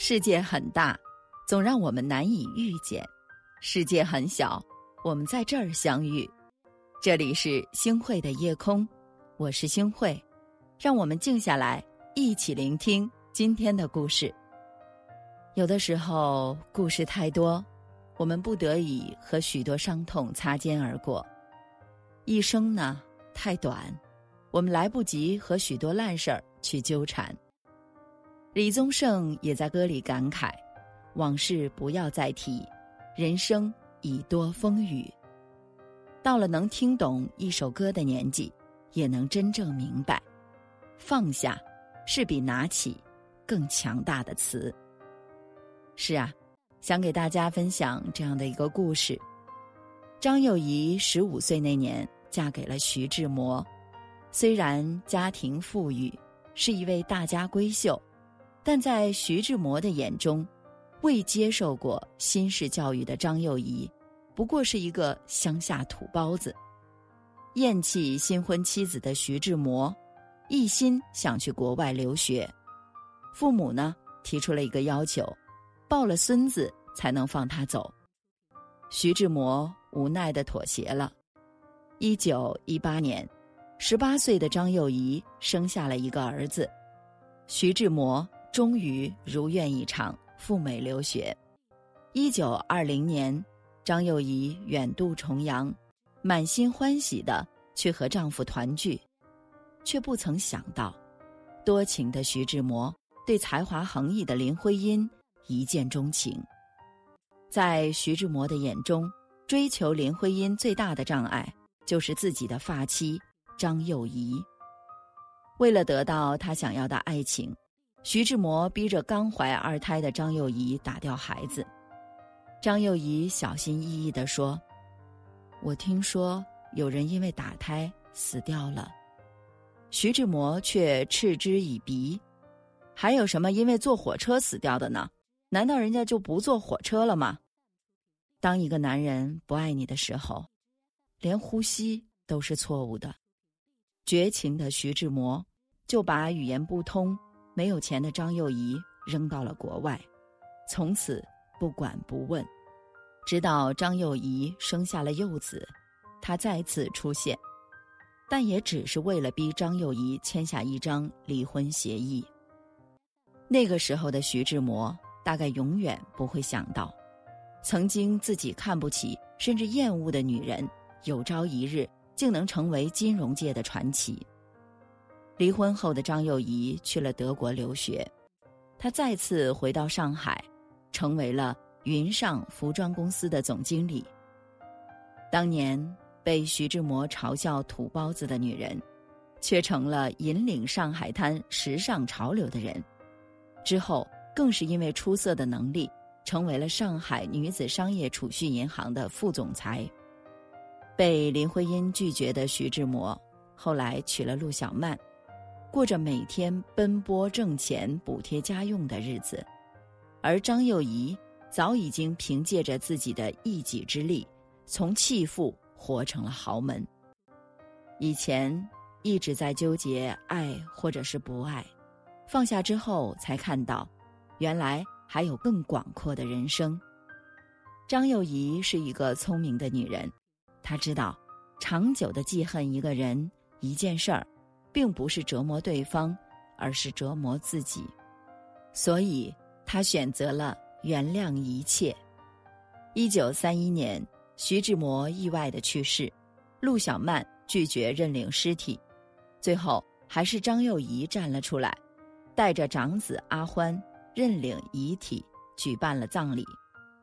世界很大，总让我们难以遇见；世界很小，我们在这儿相遇。这里是星汇的夜空，我是星汇，让我们静下来，一起聆听今天的故事。有的时候，故事太多，我们不得已和许多伤痛擦肩而过；一生呢，太短，我们来不及和许多烂事儿去纠缠。李宗盛也在歌里感慨：“往事不要再提，人生已多风雨。”到了能听懂一首歌的年纪，也能真正明白，放下是比拿起更强大的词。是啊，想给大家分享这样的一个故事：张幼仪十五岁那年嫁给了徐志摩，虽然家庭富裕，是一位大家闺秀。但在徐志摩的眼中，未接受过新式教育的张幼仪，不过是一个乡下土包子。厌弃新婚妻子的徐志摩，一心想去国外留学。父母呢提出了一个要求，抱了孙子才能放他走。徐志摩无奈的妥协了。一九一八年，十八岁的张幼仪生下了一个儿子，徐志摩。终于如愿以偿赴美留学。一九二零年，张幼仪远渡重洋，满心欢喜的去和丈夫团聚，却不曾想到，多情的徐志摩对才华横溢的林徽因一见钟情。在徐志摩的眼中，追求林徽因最大的障碍就是自己的发妻张幼仪。为了得到他想要的爱情。徐志摩逼着刚怀二胎的张幼仪打掉孩子。张幼仪小心翼翼地说：“我听说有人因为打胎死掉了。”徐志摩却嗤之以鼻：“还有什么因为坐火车死掉的呢？难道人家就不坐火车了吗？”当一个男人不爱你的时候，连呼吸都是错误的。绝情的徐志摩就把语言不通。没有钱的张幼仪扔到了国外，从此不管不问，直到张幼仪生下了幼子，他再次出现，但也只是为了逼张幼仪签下一张离婚协议。那个时候的徐志摩大概永远不会想到，曾经自己看不起甚至厌恶的女人，有朝一日竟能成为金融界的传奇。离婚后的张幼仪去了德国留学，她再次回到上海，成为了云上服装公司的总经理。当年被徐志摩嘲笑“土包子”的女人，却成了引领上海滩时尚潮流的人。之后更是因为出色的能力，成为了上海女子商业储蓄银行的副总裁。被林徽因拒绝的徐志摩，后来娶了陆小曼。过着每天奔波挣钱补贴家用的日子，而张幼仪早已经凭借着自己的一己之力，从弃妇活成了豪门。以前一直在纠结爱或者是不爱，放下之后才看到，原来还有更广阔的人生。张幼仪是一个聪明的女人，她知道，长久的记恨一个人一件事儿。并不是折磨对方，而是折磨自己，所以他选择了原谅一切。一九三一年，徐志摩意外的去世，陆小曼拒绝认领尸体，最后还是张幼仪站了出来，带着长子阿欢认领遗体，举办了葬礼，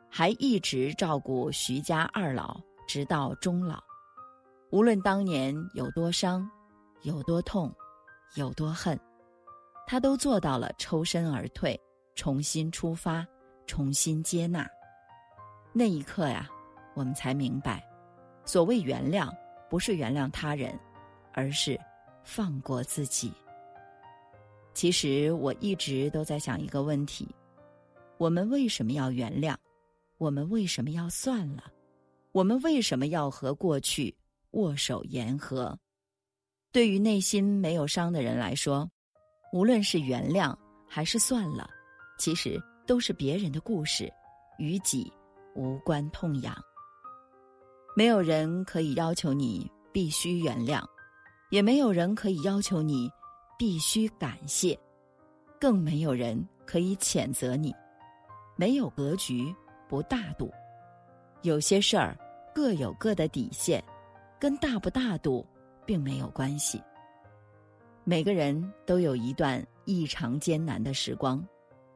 还一直照顾徐家二老直到终老。无论当年有多伤。有多痛，有多恨，他都做到了抽身而退，重新出发，重新接纳。那一刻呀，我们才明白，所谓原谅，不是原谅他人，而是放过自己。其实我一直都在想一个问题：我们为什么要原谅？我们为什么要算了？我们为什么要和过去握手言和？对于内心没有伤的人来说，无论是原谅还是算了，其实都是别人的故事，与己无关痛痒。没有人可以要求你必须原谅，也没有人可以要求你必须感谢，更没有人可以谴责你。没有格局不大度，有些事儿各有各的底线，跟大不大度并没有关系。每个人都有一段异常艰难的时光，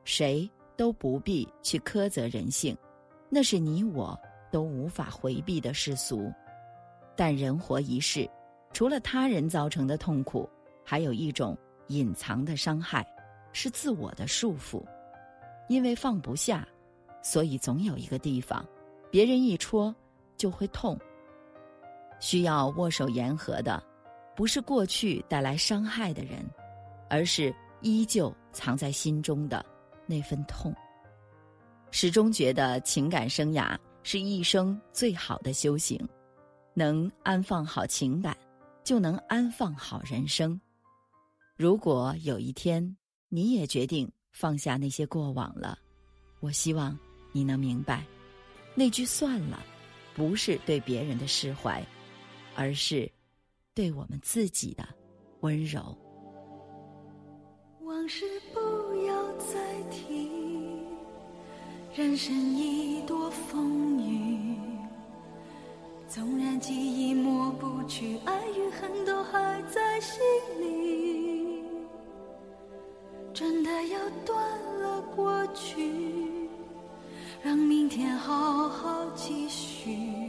谁都不必去苛责人性，那是你我都无法回避的世俗。但人活一世，除了他人造成的痛苦，还有一种隐藏的伤害，是自我的束缚。因为放不下，所以总有一个地方，别人一戳就会痛。需要握手言和的，不是过去带来伤害的人，而是依旧藏在心中的那份痛。始终觉得情感生涯是一生最好的修行，能安放好情感，就能安放好人生。如果有一天你也决定。放下那些过往了，我希望你能明白，那句算了，不是对别人的释怀，而是对我们自己的温柔。往事不要再提，人生已多风雨，纵然记忆抹不去，爱与恨都还在心里。真的要断了过去，让明天好好继续。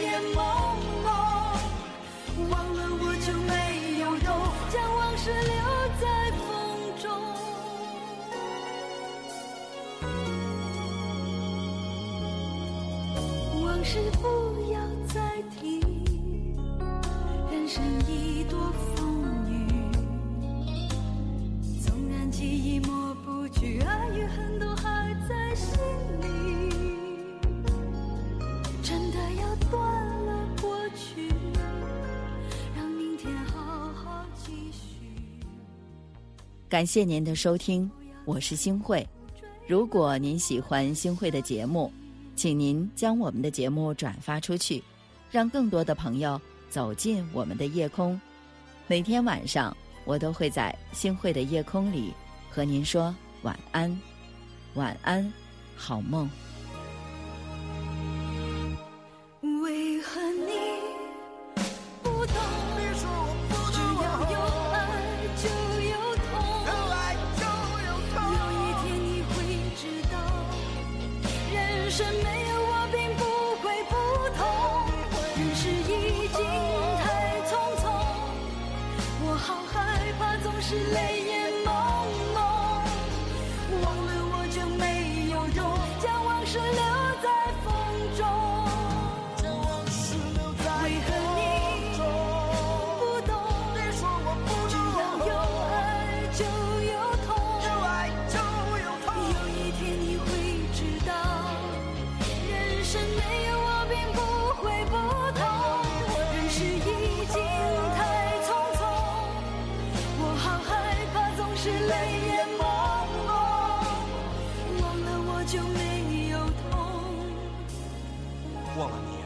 是不要再提，人生已多风雨。纵然记忆抹不去，爱与恨都还在心里。真的要断了过去，让明天好好继续。感谢您的收听，我是星慧。如果您喜欢星慧的节目。请您将我们的节目转发出去，让更多的朋友走进我们的夜空。每天晚上，我都会在星汇的夜空里和您说晚安，晚安，好梦。只是已经太匆匆，我好害怕总是泪。就没有痛。忘了你。